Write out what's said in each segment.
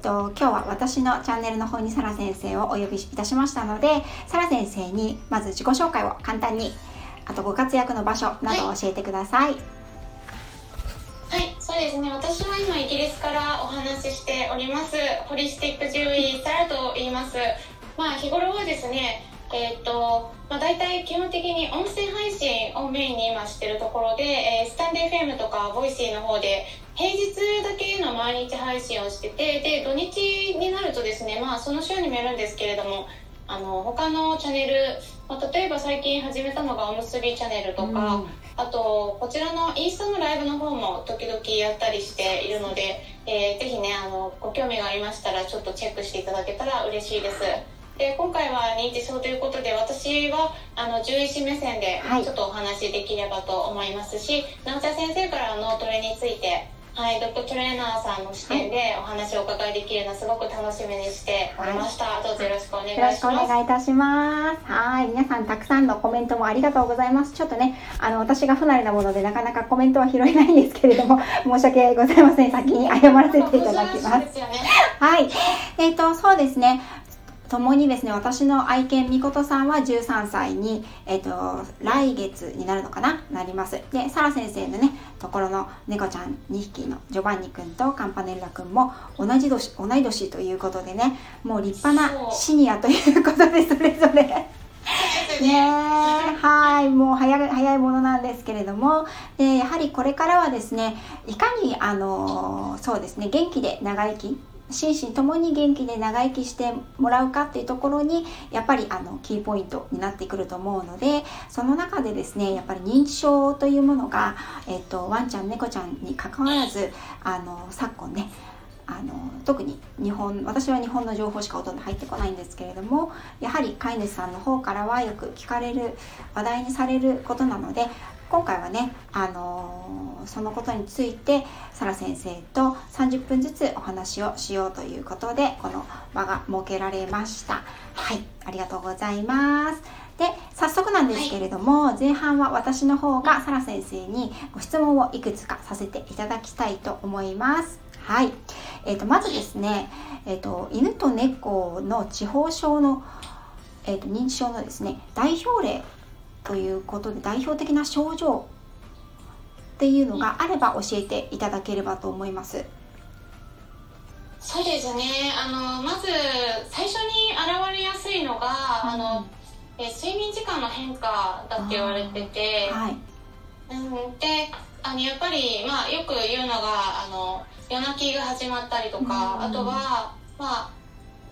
と、今日は私のチャンネルの方にサラ先生をお呼びいたしましたので、サラ先生にまず自己紹介を簡単に、あとご活躍の場所などを教えてください。はい、そうですね。私は今イギリスからお話ししております。ホリスティック獣医サラと言います。まあ日頃はですね、えー、っと、まあ、大体基本的に音声配信をメインに今してるところで、えー、 stand.fm とか Voicy の方で平日だけの毎日配信をしててで土日になるとですねまあその週にもよるんですけれどもあの他のチャンネル、まあ、例えば最近始めたのがおむすびチャンネルとか、うん、あとこちらのインスタのライブの方も時々やったりしているので、えー、ぜひねあのご興味がありましたらちょっとチェックしていただけたら嬉しいです。で今回は認知症ということで私はあの獣医師目線でちょっとお話しできればと思いますし、はい、直田先生から脳トレについてはい、ドッグトレーナーさんの視点でお話をお伺いできるのすごく楽しみにしておりました、はい、どうぞよろしくお願いします。よろしくお願いいたします。はい皆さんたくさんのコメントもありがとうございます。ちょっとねあの私が不慣れなものでなかなかコメントは拾えないんですけれども 申し訳ございません。先に謝らせていただきます、ね、はい。えっ、ー、とそうですね共にですね、私の愛犬みことさんは13歳に、えっ、ー、と、来月になるのかな？なります。で、サラ先生のね、ところの猫ちゃん2匹のジョバンニ君とカンパネルラ君も同じ年、同い年ということでね、もう立派なシニアということで、それぞれ。ねはい。もう早い早いものなんですけれども。でやはりこれからはですねいかにあのそうですね元気で長生き心身ともに元気で長生きしてもらうかっていうところにやっぱりあのキーポイントになってくると思うのでその中でですねやっぱり認知症というものが、えっと、ワンちゃん猫ちゃんにかかわらずあの昨今ねあの特に日本私は日本の情報しかほとんど入ってこないんですけれどもやはり飼い主さんの方からはよく聞かれる話題にされることなので今回はね、あのー、そのことについてサラ先生と30分ずつお話をしようということでこの場が設けられました。はいありがとうございます。で早速なんですけれども、はい、前半は私の方がサラ先生にご質問をいくつかさせていただきたいと思います。はい、えーと、まずですね、えーと、犬と猫の地方症の、えーと認知症のですね代表例ということで代表的な症状っていうのがあれば教えていただければと思います。そうですね。あのまず最初に現れやすいのが、うん、あのえ睡眠時間の変化だって言われてて、はい。うん、であのやっぱり、まあ、よく言うのがあの夜泣きが始まったりとか、うん、あとは、まあ、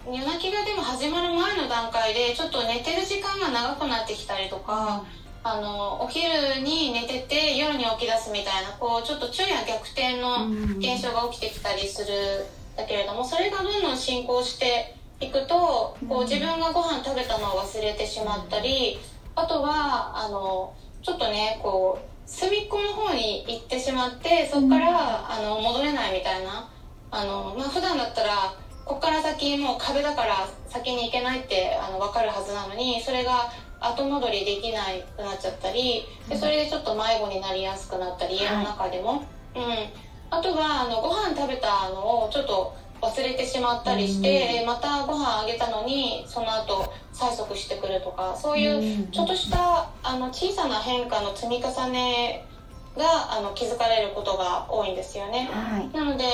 夜泣きがでも始まる前の段階でちょっと寝てる時間が長くなってきたりとか、うん、あのお昼に寝てて夜に起き出すみたいなこうちょっと昼夜逆転の現象が起きてきたりするだけれどもそれがどんどん進行していくとこう自分がご飯食べたのを忘れてしまったりあとはあのちょっとねこう隅っこの方に行ってしまってそこからあの戻れないみたいなあの、まあ普段だったらここから先もう壁だから先に行けないってあの分かるはずなのにそれが後戻りできなくなっちゃったりでそれでちょっと迷子になりやすくなったり家の中でも、はい、うん、あとはあのご飯食べたのをちょっと忘れてしまったりして、またご飯あげたのにその後催促してくるとかそういうちょっとしたあの小さな変化の積み重ねがあの気づかれることが多いんですよね。はい、なので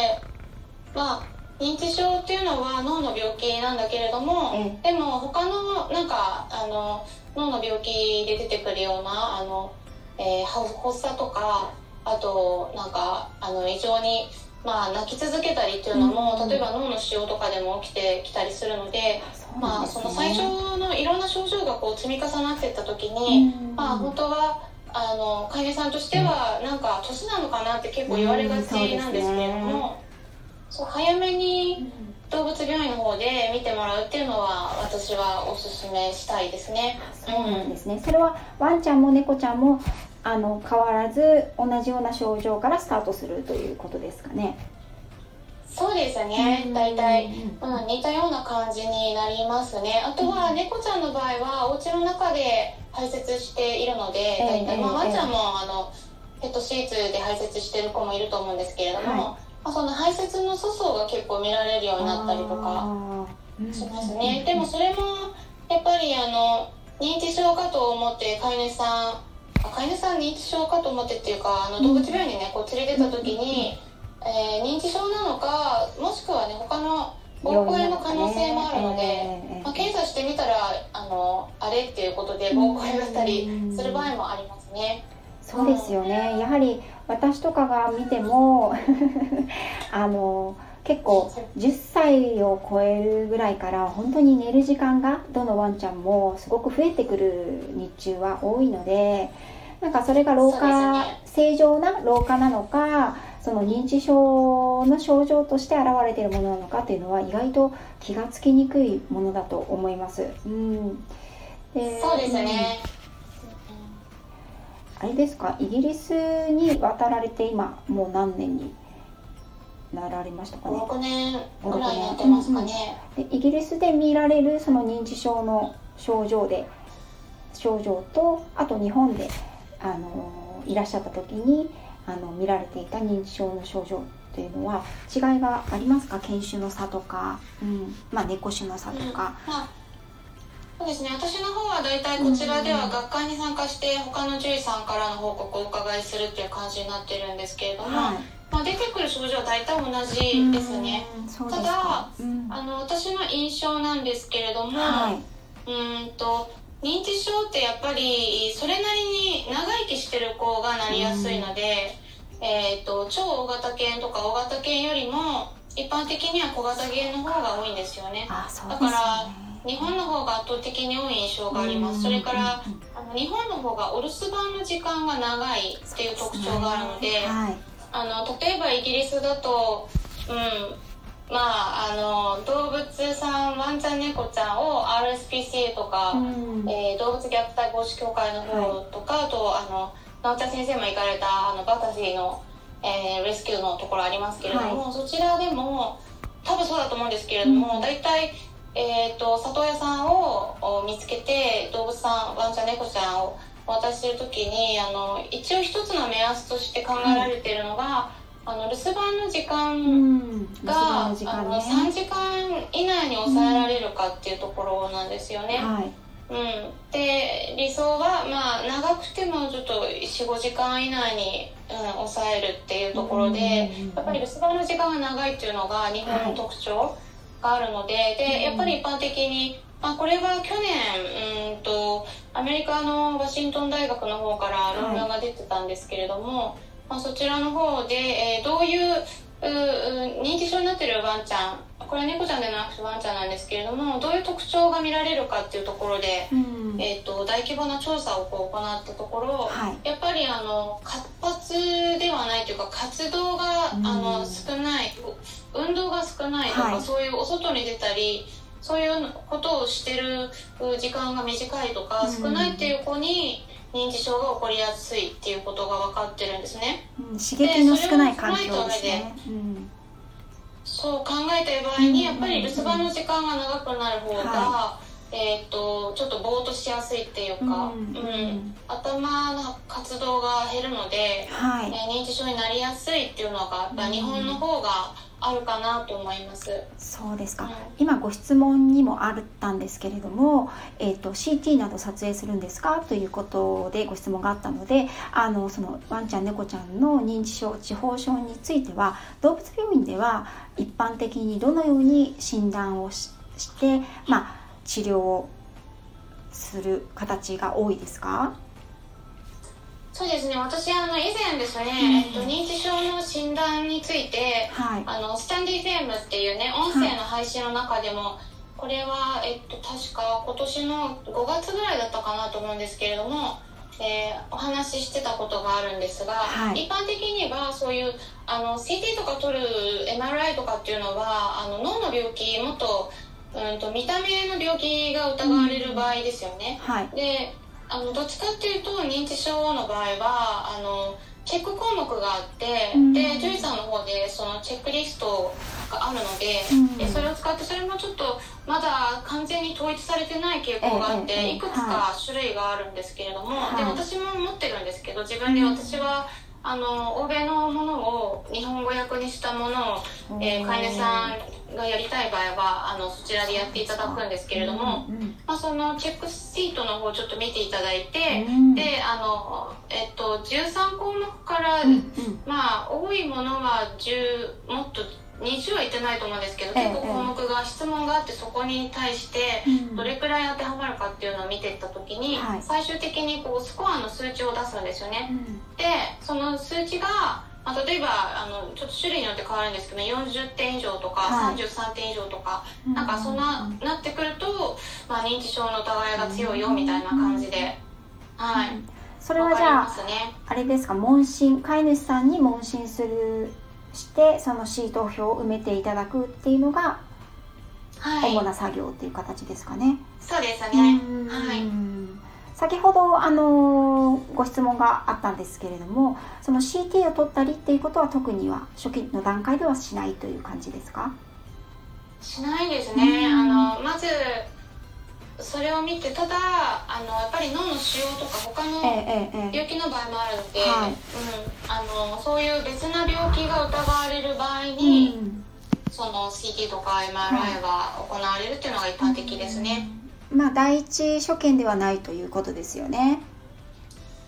まあ認知症っていうのは脳の病気なんだけれども、でも他のなんかあの脳の病気で出てくるようなあの、えー、発作とかあとなんかあの異常にまあ、泣き続けたりっていうのも、うん、例えば脳の腫瘍とかでも起きてきたりするので、ね、まあ、その最初のいろんな症状がこう積み重なっていった時に、うん、まあ、本当はあの飼い主さんとしてはなんか年なのかなって結構言われがちなんですけれども、そう早めに動物病院の方で見てもらうっていうのは私はおすすめしたいですね。そうなんですね。それはワンちゃんも猫ちゃんもあの変わらず同じような症状からスタートするということですかね。そうですね、大体、うん、似たような感じになりますね。あとは猫ちゃんの場合はお家の中で排泄しているので、大体、まあ、ワンちゃんもあのペットシーツで排泄してる子もいると思うんですけれども、はいまあ、その排泄の粗相が結構見られるようになったりとかしますね、でもそれもやっぱりあの認知症かと思って飼い主さん飼い主さん認知症かと思ってっていうかあの動物病院にねこう連れてた時に、えー、認知症なのかもしくはね他の膀胱炎の可能性もあるので、えー、まあ、検査してみたらあのあれっていうことで膀胱炎だったりする場合もありますね。そうですよね、やはり私とかが見ても あの結構10歳を超えるぐらいから本当に寝る時間がどのワンちゃんもすごく増えてくる日中は多いのでなんかそれが老化、正常な老化なのかその認知症の症状として現れているものなのかっていうのは意外と気がつきにくいものだと思います。うん、でそうですね、あれですか？イギリスに渡られて今もう何年になられましたかね？6年ぐらいやってますかね、でイギリスで見られるその認知症の症状で症状とあと日本であのいらっしゃった時にあの見られていた認知症の症状というのは違いがありますか？犬種の差とか、うん。まあ、猫種の差とか。うん。まあそうですね。私の方は大体こちらでは学会に参加して他の獣医さんからの報告をお伺いするっていう感じになってるんですけれども、はい、まあ、出てくる症状は大体同じですね。ただ、うん、あの私の印象なんですけれども、はい、うんと認知症ってやっぱりそれなりに長生きしてる子がなりやすいので、えーと、超大型犬とか大型犬よりも一般的には小型犬の方が多いんですよね。ね。だから日本の方が圧倒的に多い印象があります。それからあの日本の方がお留守番の時間が長いっていう特徴があるので。あの例えばイギリスだと、うんまあ、あの動物さんワンちゃん猫ちゃんを RSPCA とか、うん、えー、動物虐待防止協会の方とか、はい、あとあの直ちゃん先生も行かれたあのバタジーの、えー、レスキューのところありますけれども、はい、そちらでも多分そうだと思うんですけれども、うん、大体、えーと、里親さんを見つけて動物さんワンちゃん猫ちゃんを渡してる時にあの一応一つの目安として考えられているのが、あの留守番の時間が、うん。ね、あの3時間以内に抑えられるかっていうところなんですよね。はい。うん、で理想は、まあ、長くてもちょっと45時間以内に、うん、抑えるっていうところで、やっぱり留守番の時間が長いっていうのが日本の特徴があるのではい、でやっぱり一般的にまあ、これは去年うんとアメリカのワシントン大学の方から論文が出てたんですけれども、はい、まあ、そちらの方で、えー、どういうう認知症になってるワンちゃんこれは猫ちゃんでなくてワンちゃんなんですけれどもどういう特徴が見られるかっていうところで、うん、えーと、大規模な調査をこう行ったところ、はい、やっぱりあの活発ではないというか活動が、うん、あの少ない運動が少ないとか、はい、そういうお外に出たりそういうことをしてる時間が短いとか少ないっていう子に認知症が起こりやすいっていうことが分かってるんですね。うん、刺激の少ない環境ですね。そう考えた場合にやっぱり留守番の時間が長くなる方が、はい、えーと、ちょっとぼーっとしやすいっていうか、うん、うん、頭の活動が減るので、はい、えー、認知症になりやすいっていうのが日本の方があるかなと思います。そうですか、うん、今ご質問にもあったんですけれども、えーと、CT など撮影するんですかということでご質問があったのであのそのワンちゃん猫ちゃんの認知症痴呆症については動物病院では一般的にどのように診断をして、まあ、治療をする形が多いですか？そうですね。私あの以前ですね、うん、えっと、認知症の診断について、はい、あのスタンディフェームっていうね音声の配信の中でも、はい、これは、えっと、確か今年の5月ぐらいだったかなと思うんですけれども、えー、お話ししてたことがあるんですが、はい、一般的にはそういうあの CT とか取る MRI とかっていうのはあの脳の病気もっと,、うんと見た目の病気が疑われる場合ですよね。うんはい、であのどっちかっていうと認知症の場合はあのチェック項目があって、うん、で獣医さんの方でそのチェックリストがあるのでうん、でそれを使ってそれもちょっとまだ完全に統一されてない傾向があって、いくつか種類があるんですけれども、はい、で私も持ってるんですけど自分で私は、あの欧米のものを日本語訳にしたものを、えー、飼い主さんがやりたい場合はあのそちらでやっていただくんですけれども、うんうん、まあ、そのチェックシートの方ちょっと見ていただいて、うん、であの、えっと、13項目から、うんうん、まあ多いものは10もっと20はいってないと思うんですけど、結構項目が質問があってそこに対してどれくらい当てはまるかっていうのを見ていった時に、最終的にこうスコアの数値を出すんですよね。でその数値がまあ、例えばあのちょっと種類によって変わるんですけど40点以上とか、はい、33点以上とか、なんかそんな、なってくると、まあ、認知症の疑いが強いよみたいな感じで、はい、それはじゃあ、ね、あれですか問診飼い主さんに問診するしてそのシート表を埋めていただくっていうのが、主な作業っていう形ですかね。そうですね。はい。先ほどあのご質問があったんですけれどもその CT を取ったりっていうことは特には初期の段階ではしないという感じですか？しないですね、あのまずそれを見てただあのやっぱり脳の腫瘍とか他の病気の場合もあるので、うん、あのそういう別な病気が疑われる場合に、うん、その CT とか MRI は行われるっていうのが一般的ですね、うん、まあ第一所見ではないということですよね。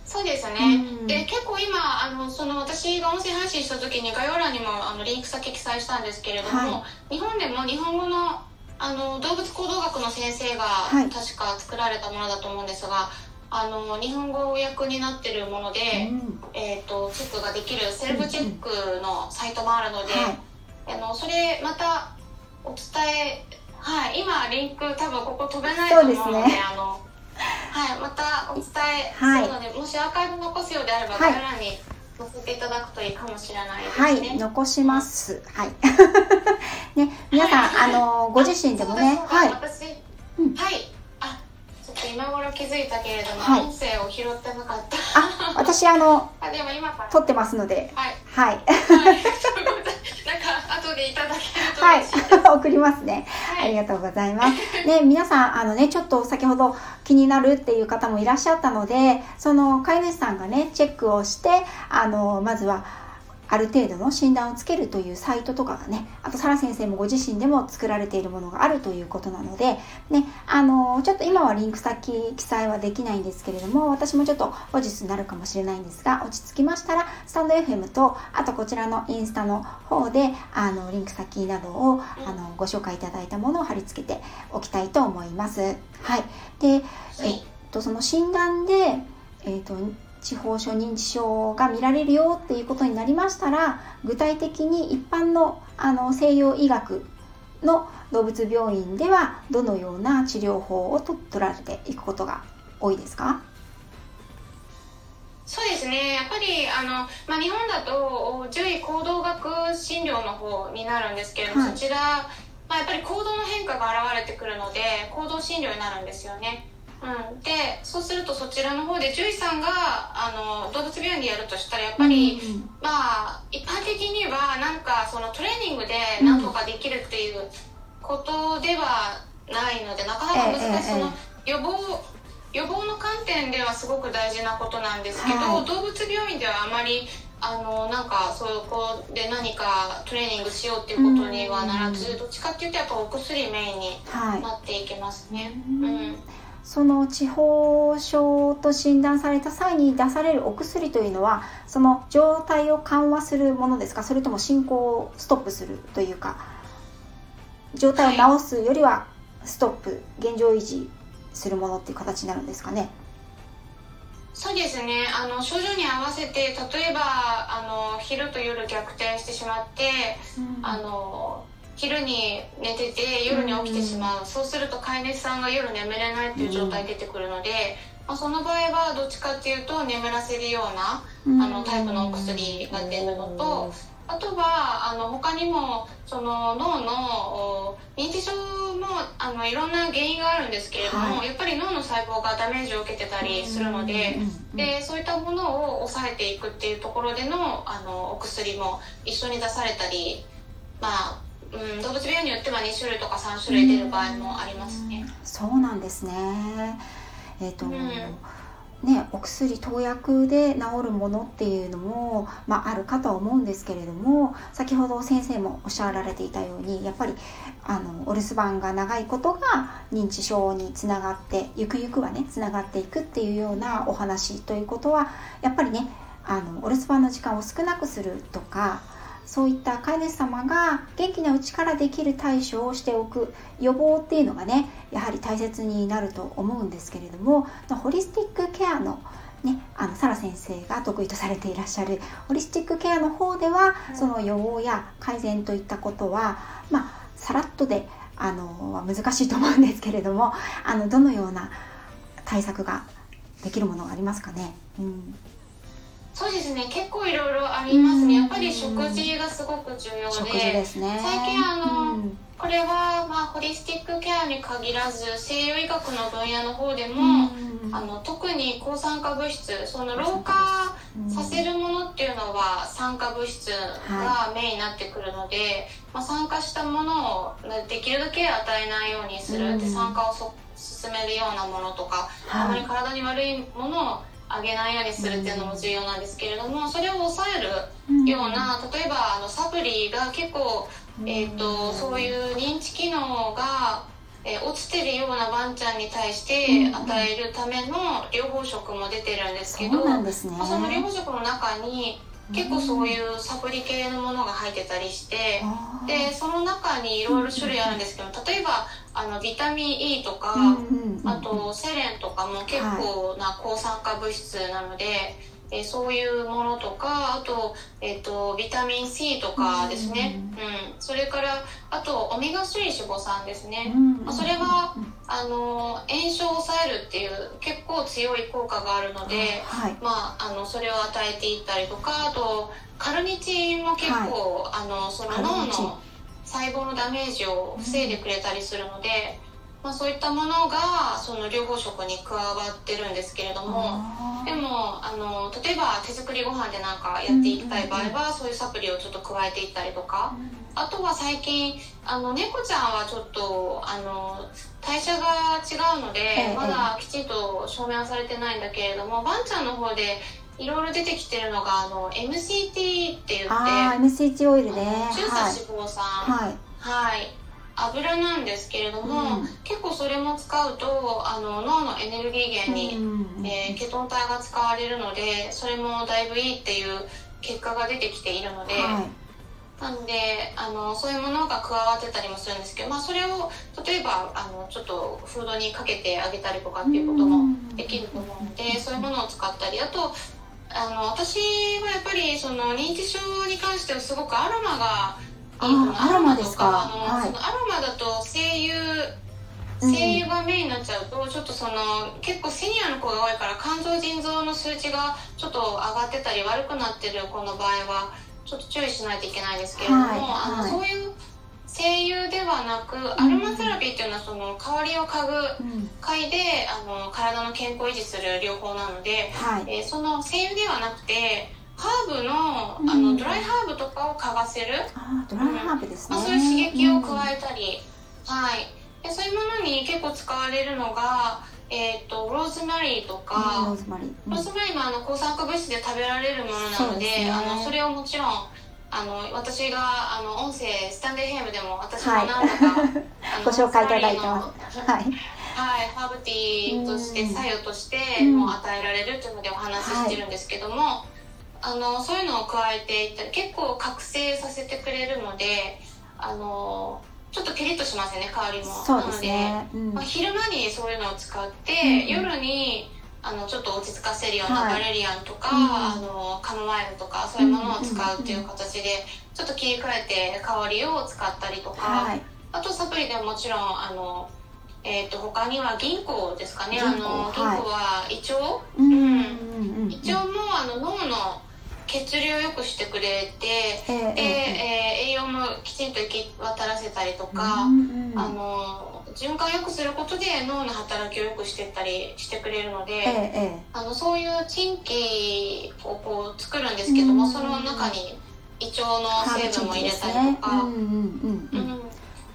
そうですね、うん、で結構今あのその私が音声配信した時に概要欄にもあのリンク先記載したんですけれども、はい、日本でも日本語のあの動物行動学の先生が確か作られたものだと思うんですが、はい、あの日本語訳になってるもので、うん、えーと、チェックができるセルフチェックのサイトもあるので、うんうん、あのそれまたお伝えはい今リンク多分ここ飛べないと思うので、ね、あのはいまたお伝えするので、はい、もしアーカイブ残すようであれば概要欄に載せていただくといいかもしれないですね。はい、残します。はい。ね、皆さん、あのご自身でもね、はい。私、うん、はい。あ、ちょっと今頃気づいたけれども、はい、音声を拾ってなかった。あ、私あの、あでも今から。撮ってますので、はい。はい。はい。後でいただけるとはい。送りますね、はい、ありがとうございます。ね皆さんあのねちょっと先ほど気になるっていう方もいらっしゃったのでその飼い主さんがねチェックをしてあのまずはある程度の診断をつけるというサイトとかがねあとサラ先生もご自身でも作られているものがあるということなのでねあのちょっと今はリンク先記載はできないんですけれども私もちょっと後日になるかもしれないんですが落ち着きましたらスタンド FM とあとこちらのインスタの方であのリンク先などをあのご紹介いただいたものを貼り付けておきたいと思います。はい、で、えっと、その診断で、えっと地方症認知症が見られるよっていうことになりましたら具体的に一般のあの西洋医学の動物病院ではどのような治療法をと取られていくことが多いですか？そうですね。やっぱりあの、まあ、日本だと獣医行動学診療の方になるんですけれども、はい、そちら、まあ、やっぱり行動の変化が現れてくるので行動診療になるんですよね。うん、でそうするとそちらの方で獣医さんがあの動物病院でやるとしたらやっぱり、うん、まあ一般的にはなんかそのトレーニングで何とかできるっていうことではないので、なかなか難しい、ええ、その予防予防の観点ではすごく大事なことなんですけど、はい、動物病院ではあまりあのなんかそこで何かトレーニングしようっていうことにはならず、どっちかっていうとやっぱお薬メインになっていけますね。はい、うんその地方症と診断された際に出されるお薬というのはその状態を緩和するものですか？それとも進行をストップするというか？状態を治すよりはストップ、現状維持するものっていう形になるんですかね？そうですね。あの症状に合わせて例えばあの昼と夜逆転してしまって、うん、あの昼に寝てて夜に起きてしまう、うん、そうすると飼い主さんが夜眠れないっていう状態出てくるので、まあ、その場合はどっちかっていうと眠らせるような、あのタイプのお薬が出るのと。あとはあの他にもその脳の認知症もあのいろんな原因があるんですけれども、はい、やっぱり脳の細胞がダメージを受けてたりするので,、でそういったものを抑えていくっていうところでのあのお薬も一緒に出されたりまあうん、動物病院によっては2種類とか3種類出る場合もありますね。そうなんですね。えっ、ー、と、うん、ね、お薬投薬で治るものっていうのも、まあ、あるかとは思うんですけれども先ほど先生もおっしゃられていたようにやっぱりあのお留守番が長いことが認知症につながってゆくゆくはねつながっていくっていうようなお話ということはやっぱりねあのお留守番の時間を少なくするとかそういった飼い主様が元気なうちからできる対処をしておく予防っていうのがねやはり大切になると思うんですけれどもホリスティックケアのね、あのサラ先生が得意とされていらっしゃるホリスティックケアの方では、その予防や改善といったことは、まあ、さらっとであの難しいと思うんですけれどもあのどのような対策ができるものがありますかね？うんそうですね。結構いろいろありますね。やっぱり食事がすごく重要で、ね、最近あの、これは、まあ、ホリスティックケアに限らず西洋医学の分野の方でも、あの特に抗酸化物質その老化させるものっていうのは酸化物質がメインになってくるので、はい、まあ、酸化したものをできるだけ与えないようにする、で酸化をそ進めるようなものとか、はい、あまり体に悪いものを上げないようにするっていうのも重要なんですけれどもそれを抑えるような例えばあのサプリが結構、えーと、そういう認知機能が、えー、落ちてるようなワンちゃんに対して与えるための療法食も出てるんですけど、そ、ね、まあ、その療法食の中に結構そういうサプリ系のものが入ってたりしてでその中にいろいろ種類あるんですけど例えばあのビタミン E とか、あとセレンとかも結構な抗酸化物質なので、えそういうものとかあと,、えーと、ビタミン C とかですね、うん、うん、それからあとオメガ3脂肪酸ですね、まあ、それはあの炎症を抑えるっていう結構強い効果があるので、はい、まあ、あのそれを与えていったりとかあとカルニチンも結構、はい、あのその脳の細胞のダメージを防いでくれたりするので。まあ、そういったものがその療法食に加わってるんですけれどもでもあの例えば手作りご飯でなんかやっていきたい場合は、そういうサプリをちょっと加えていったりとか、あとは最近あの猫ちゃんはちょっとあの代謝が違うので、まだきちんと証明はされてないんだけれどもワンちゃんの方でいろいろ出てきてるのがあの MCT って言ってあ MCT オイルね。中鎖脂肪酸。はい、はい油なんですけれども、うん、結構それも使うとあの脳のエネルギー源に、うん、えー、ケトン体が使われるのでそれもだいぶいいっていう結果が出てきているので、はい、なんであのそういうものが加わってたりもするんですけど、まあ、それを例えばあのちょっとフードにかけてあげたりとかっていうこともできると思うので、そういうものを使ったりあとあの私はやっぱりその認知症に関してはすごくアロマがアロマですか。アロマだと精油精油がメインになっちゃうと、ちょっとその結構セニアの子が多いから肝臓腎臓の数値がちょっと上がってたり悪くなってる子の場合はちょっと注意しないといけないんですけれども、はい、あのそういう精油ではなく、アロマセラピーっていうのはその香りを嗅ぐ嗅いで、あの体の健康を維持する療法なので、はい、えー、その精油ではなくてハーブの,、あのドライハーブとかを嗅がせる。あドライハーブですね、まあ、そういう刺激を加えたり、はい。でそういうものに結構使われるのがえーと、ローズマリーとか、ローズマリー、ローズマリーもあの抗酸化物質で食べられるものなので、ね、あのそれをもちろんあの私があの音声 stand.fm でも私も何度か、はい、ご紹介いただいたはい、はい、ハーブティーとして作用としても与えられるというのでお話ししてるんですけども、はいあのそういうのを加えていったり結構覚醒させてくれるのであのちょっとピリッとしますよね香りも。そうですね、うん、まあ、昼間にそういうのを使って、うん、夜にあのちょっと落ち着かせるようなバレリアンとか、はい、あのカモマイルとかそういうものを使うっていう形でちょっと切り替えて香りを使ったりとか、はい、あとサプリでももちろんあのえーと、他には銀行ですかね。あの銀行は胃腸、はい、うん、胃腸もあの脳の血流を良くしてくれて、えー、で、えー、栄養もきちんと行き渡らせたりとか、うんうん、あの循環を良くすることで脳の働きを良くしてったりしてくれるので、えー、あのそういう賃金をこう作るんですけども、うん、その中に胃腸の成分も入れたりとか、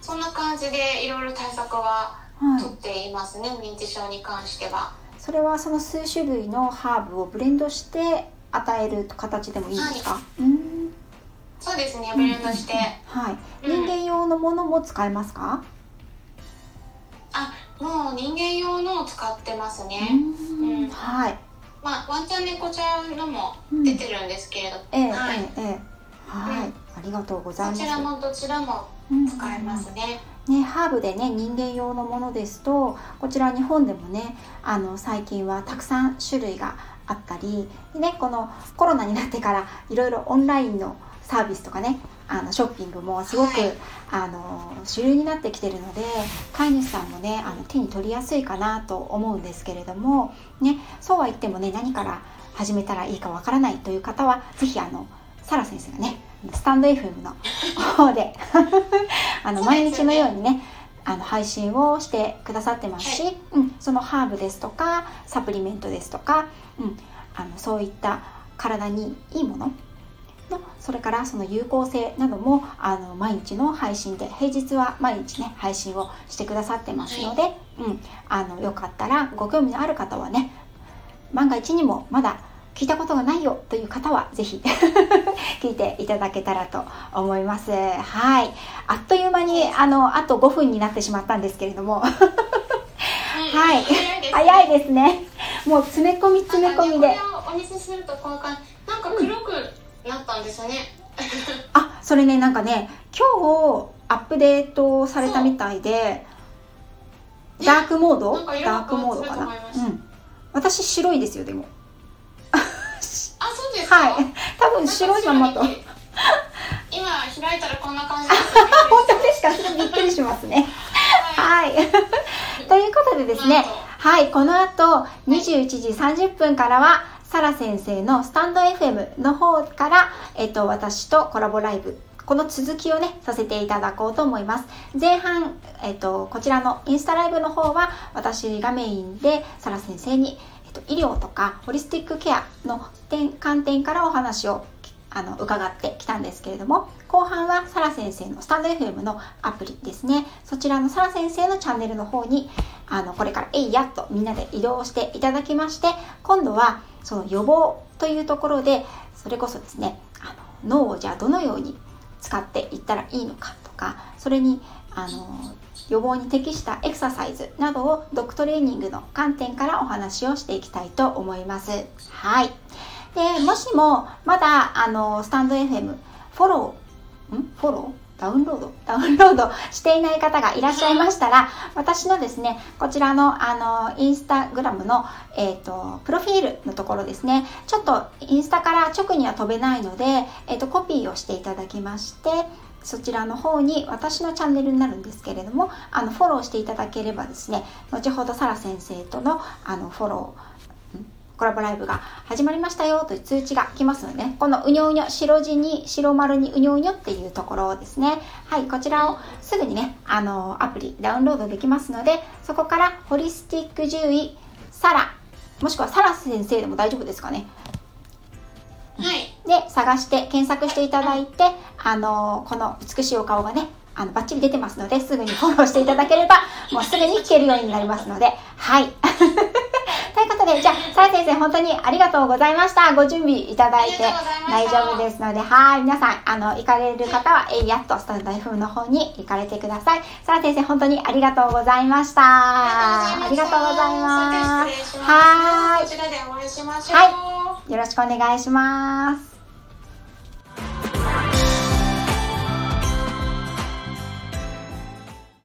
そんな感じでいろいろ対策は取っていますね、はい、認知症に関しては。それはその数種類のハーブをブレンドして与える形でもいいんですか、はい、うん。そうですねブレンドして、はい、人間用のものも使えますか、あもう人間用のを使ってますね。うん、はい。まあワンちゃん猫ちゃんのも出てるんですけれど、ええはい、ええ。はい、ありがとうございます。こちらもどちらも使えますね、ね、ハーブでね人間用のものですとこちら日本でもねあの最近はたくさん種類があったりでねこのコロナになってからいろいろオンラインのサービスとかねあのショッピングもすごく、はい、あの主流になってきてるので飼い主さんもねあの手に取りやすいかなと思うんですけれども、ね、そうは言ってもね何から始めたらいいかわからないという方は是非あのサラ先生がねスタンド FM の方で あの毎日のようにねあの配信をしてくださってますし、はい、うん、そのハーブですとかサプリメントですとか、うん、あのそういった体にいいもののそれからその有効性などもあの毎日の配信で平日は毎日ね配信をしてくださってますので、はい、うん、あのよかったらご興味のある方はね万が一にもまだ聞いたことがないよという方はぜひ 聞いていただけたらと思います。はい。あっという間にあのあと5分になってしまったんですけれども はい。早いですね。もう詰め込み詰め込みで。お見せするとなんか黒くなったんですね。あ、それねなんかね今日アップデートされたみたいで。ダークモード？ダークモードかな？うん。私白いですよでも。はい多分白いままと今開いたらこんな感じです、ね、本当ですか？びっくりしますねはい、はい、ということでですねはいこの後21時30分からはサラ先生のスタンド FM の方から、えっと、私とコラボライブこの続きをね、させていただこうと思います。前半、えっと、こちらのインスタライブの方は、私がメインで、サラ先生にえっと、医療とかホリスティックケアの点観点からお話をあの伺ってきたんですけれども後半はサラ先生のスタンド FM のアプリですねそちらのサラ先生のチャンネルの方にあのこれからえいやっとみんなで移動していただきまして今度はその予防というところでそれこそですねあの脳をじゃあどのように使っていったらいいのかとかそれにあの予防に適したエクササイズなどをドッグトレーニングの観点からお話をしていきたいと思います。はい。で、もしもまだあのスタンド FM フォロー、ん？フォロー？ダウンロード？ダウンロードしていない方がいらっしゃいましたら、私のですね、こちらの、あの、インスタグラムの、えっ、ー、と、プロフィールのところですね、ちょっとインスタから直には飛べないので、えっ、ー、と、コピーをしていただきまして、そちらの方に私のチャンネルになるんですけれどもあのフォローしていただければですね後ほどサラ先生とのあのフォローコラボライブが始まりましたよという通知が来ますので、ね、このうにょうにょ、白地に白丸にうにょうにょっていうところですね。はい、こちらをすぐにね、あの、アプリダウンロードできますので、そこからホリスティック獣医、サラ、もしくはサラ先生でも大丈夫ですかね。はい、で探して検索していただいて、あのこの美しいお顔がねあのバッチリ出てますのですぐにフォローしていただければもうすぐに聞けるようになりますのではいでじゃあさや先生本当にありがとうございました。ご準備いただいて大丈夫ですのではい。皆さんあの行かれる方はえやっとスタンド F の方に行かれてください。さや先生本当にありがとうございました。ありがとうございます。はい。はい。よろしくお願いします